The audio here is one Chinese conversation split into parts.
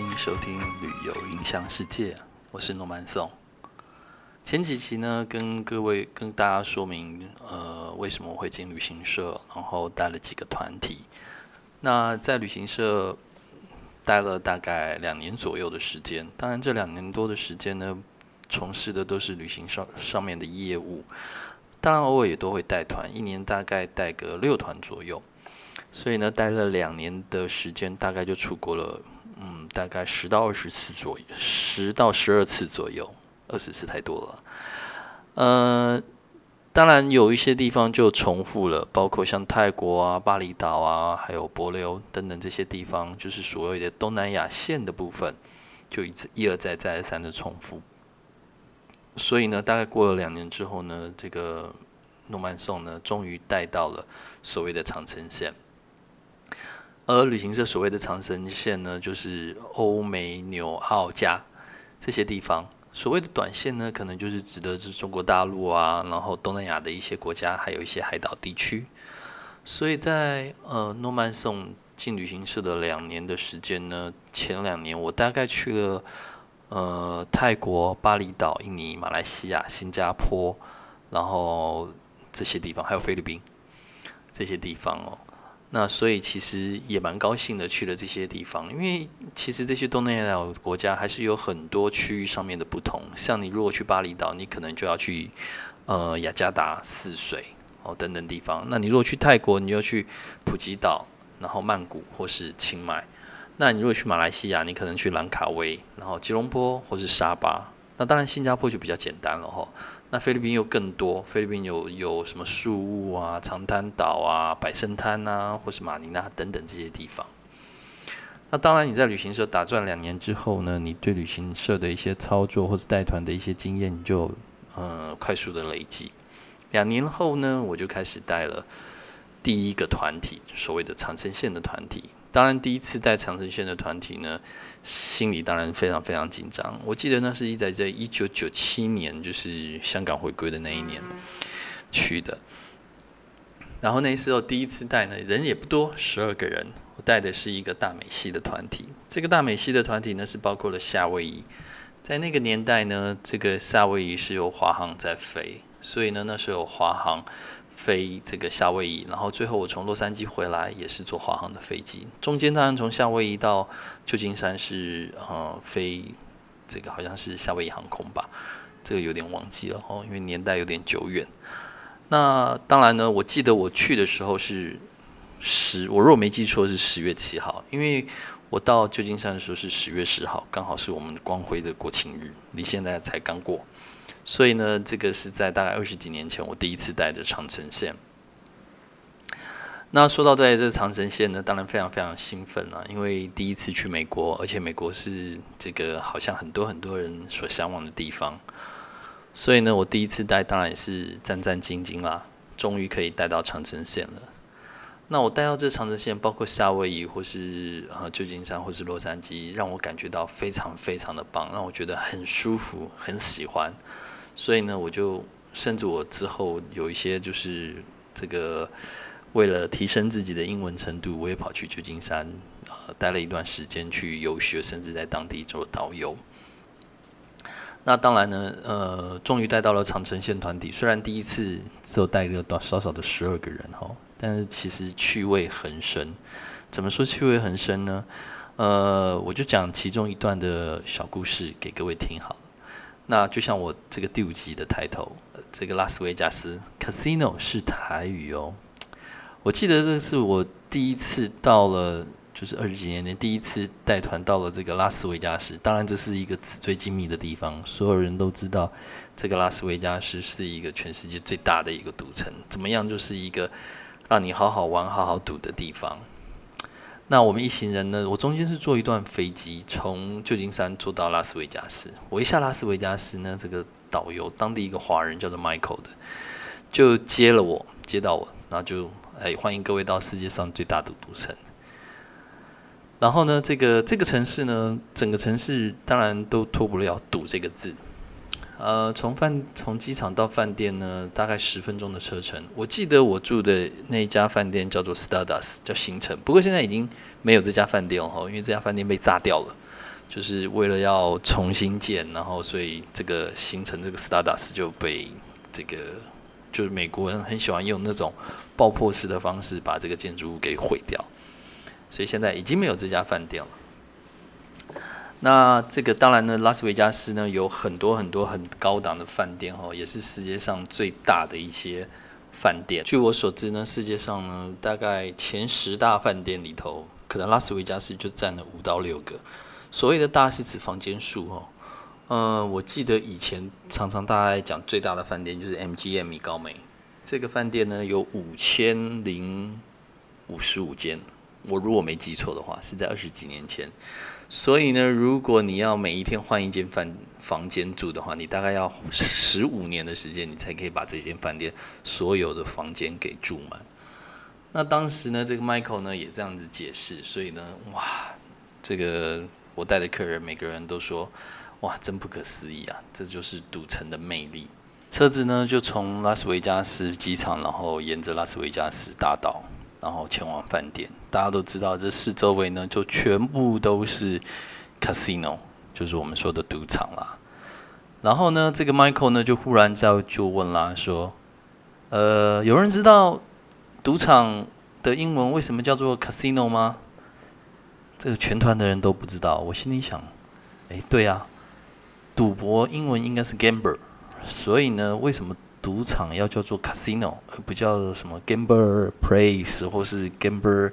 欢迎收听《旅游影响世界》，我是诺曼颂。前几期呢，跟各位跟大家说明，呃，为什么我会进旅行社，然后带了几个团体。那在旅行社待了大概两年左右的时间，当然这两年多的时间呢，从事的都是旅行上上面的业务，当然偶尔也都会带团，一年大概带个六团左右。所以呢，待了两年的时间，大概就出国了，嗯，大概十到二十次左右，十到十二次左右，二十次太多了。呃，当然有一些地方就重复了，包括像泰国啊、巴厘岛啊，还有帛琉等等这些地方，就是所谓的东南亚线的部分，就一次一而再、再而三的重复。所以呢，大概过了两年之后呢，这个诺曼颂呢，终于带到了所谓的长城线。而旅行社所谓的长城线呢，就是欧美纽澳加这些地方。所谓的短线呢，可能就是指的是中国大陆啊，然后东南亚的一些国家，还有一些海岛地区。所以在呃诺曼颂进旅行社的两年的时间呢，前两年我大概去了呃泰国、巴厘岛、印尼、马来西亚、新加坡，然后这些地方，还有菲律宾这些地方哦。那所以其实也蛮高兴的去了这些地方，因为其实这些东南亚国家还是有很多区域上面的不同。像你如果去巴厘岛，你可能就要去呃雅加达、泗水哦等等地方。那你如果去泰国，你就去普吉岛，然后曼谷或是清迈。那你如果去马来西亚，你可能去兰卡威，然后吉隆坡或是沙巴。那当然新加坡就比较简单了哈。那菲律宾又更多，菲律宾有有什么树屋啊、长滩岛啊、百胜滩啊，或是马尼拉等等这些地方。那当然，你在旅行社打转两年之后呢，你对旅行社的一些操作或者带团的一些经验，你就呃快速的累积。两年后呢，我就开始带了第一个团体，所谓的长城线的团体。当然，第一次带长城线的团体呢。心里当然非常非常紧张。我记得那是一在这一九九七年，就是香港回归的那一年去的。然后那时候第一次带呢，人也不多，十二个人。我带的是一个大美系的团体。这个大美系的团体呢，是包括了夏威夷。在那个年代呢，这个夏威夷是由华航在飞，所以呢，那时候华航。飞这个夏威夷，然后最后我从洛杉矶回来也是坐华航的飞机。中间当然从夏威夷到旧金山是呃飞这个好像是夏威夷航空吧，这个有点忘记了哦，因为年代有点久远。那当然呢，我记得我去的时候是十，我如果没记错是十月七号，因为我到旧金山的时候是十月十号，刚好是我们光辉的国庆日，离现在才刚过。所以呢，这个是在大概二十几年前，我第一次带的长城线。那说到在这长城线呢，当然非常非常兴奋啊，因为第一次去美国，而且美国是这个好像很多很多人所向往的地方。所以呢，我第一次带，当然也是战战兢兢啦，终于可以带到长城线了。那我带到这长城线，包括夏威夷或是呃旧金山或是洛杉矶，让我感觉到非常非常的棒，让我觉得很舒服，很喜欢。所以呢，我就甚至我之后有一些就是这个为了提升自己的英文程度，我也跑去旧金山呃待了一段时间去游学，甚至在当地做导游。那当然呢，呃，终于带到了长城线团体。虽然第一次只有带个少少少的十二个人哈，但是其实趣味很深。怎么说趣味很深呢？呃，我就讲其中一段的小故事给各位听好。那就像我这个第五集的抬头，这个拉斯维加斯 Casino 是台语哦。我记得这是我第一次到了，就是二十几年前第一次带团到了这个拉斯维加斯。当然，这是一个纸醉金迷的地方，所有人都知道这个拉斯维加斯是一个全世界最大的一个赌城，怎么样就是一个让你好好玩、好好赌的地方。那我们一行人呢？我中间是坐一段飞机，从旧金山坐到拉斯维加斯。我一下拉斯维加斯呢，这个导游当地一个华人叫做 Michael 的，就接了我，接到我，然后就哎欢迎各位到世界上最大的赌城。然后呢，这个这个城市呢，整个城市当然都脱不了“赌”这个字。呃，从饭从机场到饭店呢，大概十分钟的车程。我记得我住的那一家饭店叫做 Stardust，叫星辰。不过现在已经没有这家饭店了哈，因为这家饭店被炸掉了，就是为了要重新建，然后所以这个星辰这个 Stardust 就被这个就是美国人很喜欢用那种爆破式的方式把这个建筑物给毁掉，所以现在已经没有这家饭店了。那这个当然呢，拉斯维加斯呢有很多很多很高档的饭店哦，也是世界上最大的一些饭店。据我所知呢，世界上呢大概前十大饭店里头，可能拉斯维加斯就占了五到六个。所谓的大是指房间数哦。呃，我记得以前常常大家讲最大的饭店就是 MGM 米高梅，这个饭店呢有五千零五十五间。我如果没记错的话，是在二十几年前。所以呢，如果你要每一天换一间饭房间住的话，你大概要十五年的时间，你才可以把这间饭店所有的房间给住满。那当时呢，这个 Michael 呢也这样子解释，所以呢，哇，这个我带的客人每个人都说，哇，真不可思议啊！这就是赌城的魅力。车子呢就从拉斯维加斯机场，然后沿着拉斯维加斯大道。然后前往饭店，大家都知道，这四周围呢就全部都是 casino，就是我们说的赌场啦。然后呢，这个 Michael 呢就忽然在就问啦，说：“呃，有人知道赌场的英文为什么叫做 casino 吗？”这个全团的人都不知道。我心里想：“哎，对啊，赌博英文应该是 gamble，所以呢，为什么？”赌场要叫做 casino，而不叫什么 gambler place 或是 gambler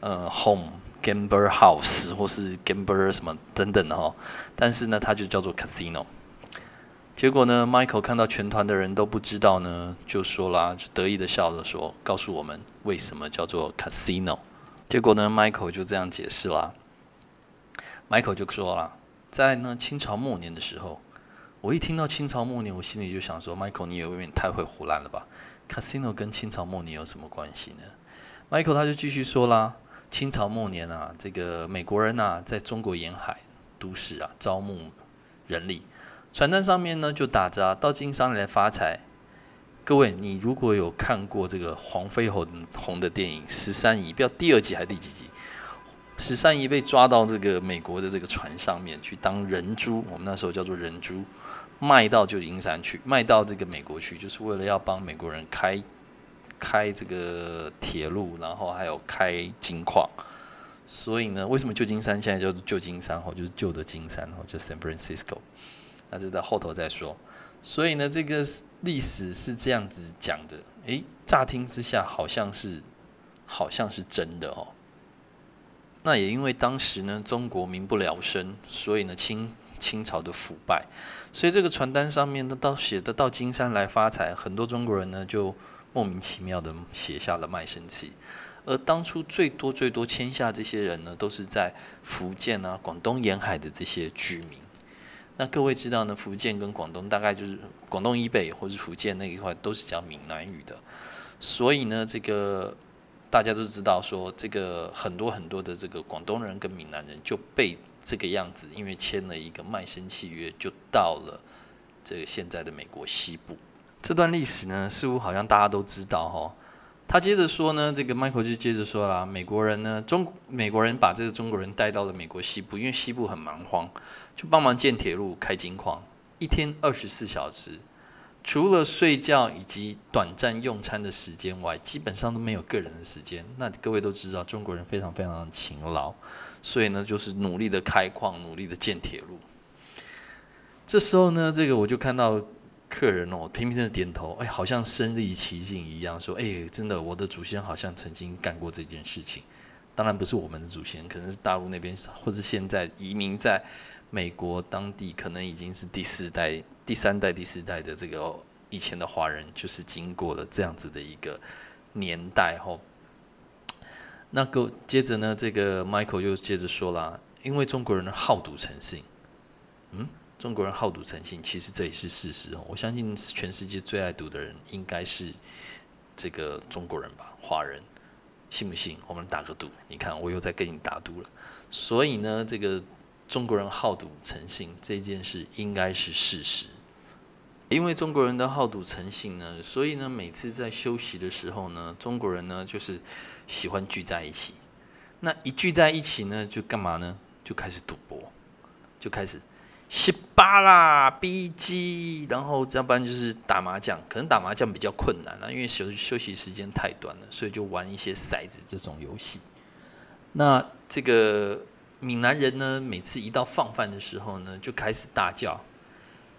呃 home gambler house 或是 gambler 什么等等的哈。但是呢，它就叫做 casino。结果呢，Michael 看到全团的人都不知道呢，就说啦，就得意的笑着说：“告诉我们为什么叫做 casino。”结果呢，Michael 就这样解释啦。Michael 就说了，在呢清朝末年的时候。我一听到清朝末年，我心里就想说：“Michael，你也未免太会胡乱了吧？Casino 跟清朝末年有什么关系呢？”Michael 他就继续说啦：“清朝末年啊，这个美国人呐，在中国沿海都市啊，招募人力，传单上面呢就打着到经商来发财。各位，你如果有看过这个黄飞鸿红的电影《十三姨》，不知道第二集还是第几集？十三姨被抓到这个美国的这个船上面去当人猪，我们那时候叫做人猪。卖到旧金山去，卖到这个美国去，就是为了要帮美国人开开这个铁路，然后还有开金矿。所以呢，为什么旧金山现在叫做旧金山？哦，就是旧的金山，哦，就 San Francisco。那这在后头再说。所以呢，这个历史是这样子讲的。诶，乍听之下好像是好像是真的哦。那也因为当时呢，中国民不聊生，所以呢，清。清朝的腐败，所以这个传单上面呢，到写的到金山来发财，很多中国人呢就莫名其妙的写下了卖身契。而当初最多最多签下这些人呢，都是在福建啊、广东沿海的这些居民。那各位知道呢，福建跟广东大概就是广东以北或是福建那一块都是讲闽南语的，所以呢，这个大家都知道说，这个很多很多的这个广东人跟闽南人就被。这个样子，因为签了一个卖身契约，就到了这个现在的美国西部。这段历史呢，似乎好像大家都知道哈。他接着说呢，这个 Michael 就接着说啦，美国人呢，中美国人把这个中国人带到了美国西部，因为西部很蛮荒，就帮忙建铁路、开金矿，一天二十四小时，除了睡觉以及短暂用餐的时间外，基本上都没有个人的时间。那各位都知道，中国人非常非常的勤劳。所以呢，就是努力的开矿，努力的建铁路。这时候呢，这个我就看到客人哦，频频的点头，哎，好像身临其境一样，说，哎，真的，我的祖先好像曾经干过这件事情。当然不是我们的祖先，可能是大陆那边，或者现在移民在美国当地，可能已经是第四代、第三代、第四代的这个以前的华人，就是经过了这样子的一个年代后。那个接着呢，这个 Michael 又接着说啦，因为中国人好赌成性，嗯，中国人好赌成性，其实这也是事实哦。我相信全世界最爱赌的人应该是这个中国人吧，华人，信不信？我们打个赌，你看我又在跟你打赌了。所以呢，这个中国人好赌成性这件事应该是事实，因为中国人的好赌成性呢，所以呢，每次在休息的时候呢，中国人呢就是喜欢聚在一起。那一聚在一起呢，就干嘛呢？就开始赌博，就开始十八啦、B G，然后要不然就是打麻将。可能打麻将比较困难了，因为休休息时间太短了，所以就玩一些骰子这种游戏。那这个闽南人呢，每次一到放饭的时候呢，就开始大叫：“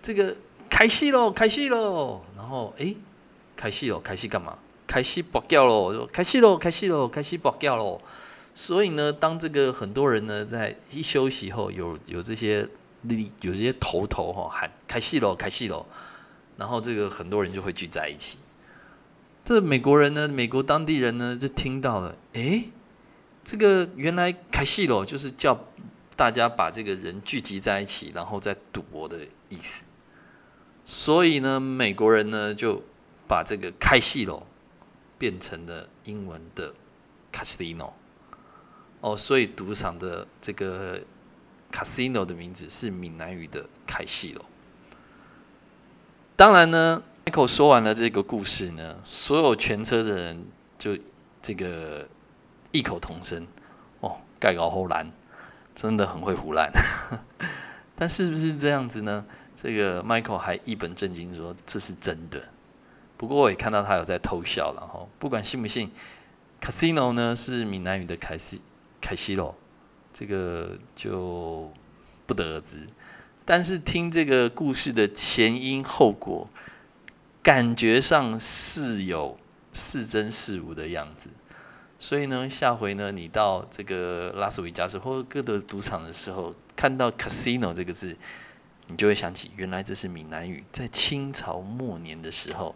这个开戏喽，开戏喽！”然后诶，开戏喽，开戏干嘛？开戏爆掉喽！就开戏喽，开戏喽，开戏爆掉喽！所以呢，当这个很多人呢在一休息后，有有这些力，有这些头头哈喊开戏喽，开戏喽，然后这个很多人就会聚在一起。这美国人呢，美国当地人呢就听到了，诶。这个原来开戏喽，就是叫大家把这个人聚集在一起，然后再赌博的意思。所以呢，美国人呢就把这个开戏咯变成了英文的 casino。哦，所以赌场的这个 casino 的名字是闽南语的开戏咯。当然呢，Michael 说完了这个故事呢，所有全车的人就这个。异口同声，哦，盖高后蓝，真的很会胡乱。但是不是这样子呢？这个 Michael 还一本正经说这是真的。不过我也看到他有在偷笑了哈。不管信不信，Casino 呢是闽南语的凯西凯西罗，这个就不得而知。但是听这个故事的前因后果，感觉上似有似真似无的样子。所以呢，下回呢，你到这个拉斯维加斯或各的赌场的时候，看到 casino 这个字，你就会想起，原来这是闽南语。在清朝末年的时候，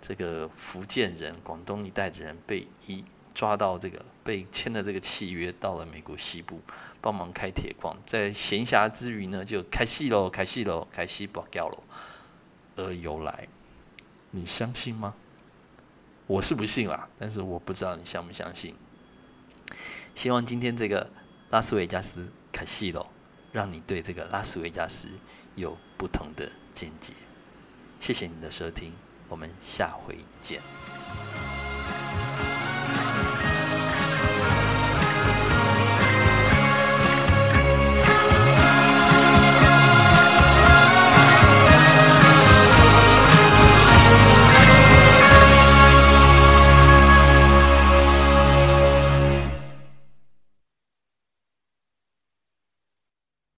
这个福建人、广东一带的人被一抓到这个，被签了这个契约，到了美国西部帮忙开铁矿，在闲暇之余呢，就开戏喽，开戏喽，开戏不掉喽，而由来，你相信吗？我是不信啦，但是我不知道你相不相信。希望今天这个拉斯维加斯卡西罗，让你对这个拉斯维加斯有不同的见解。谢谢你的收听，我们下回见。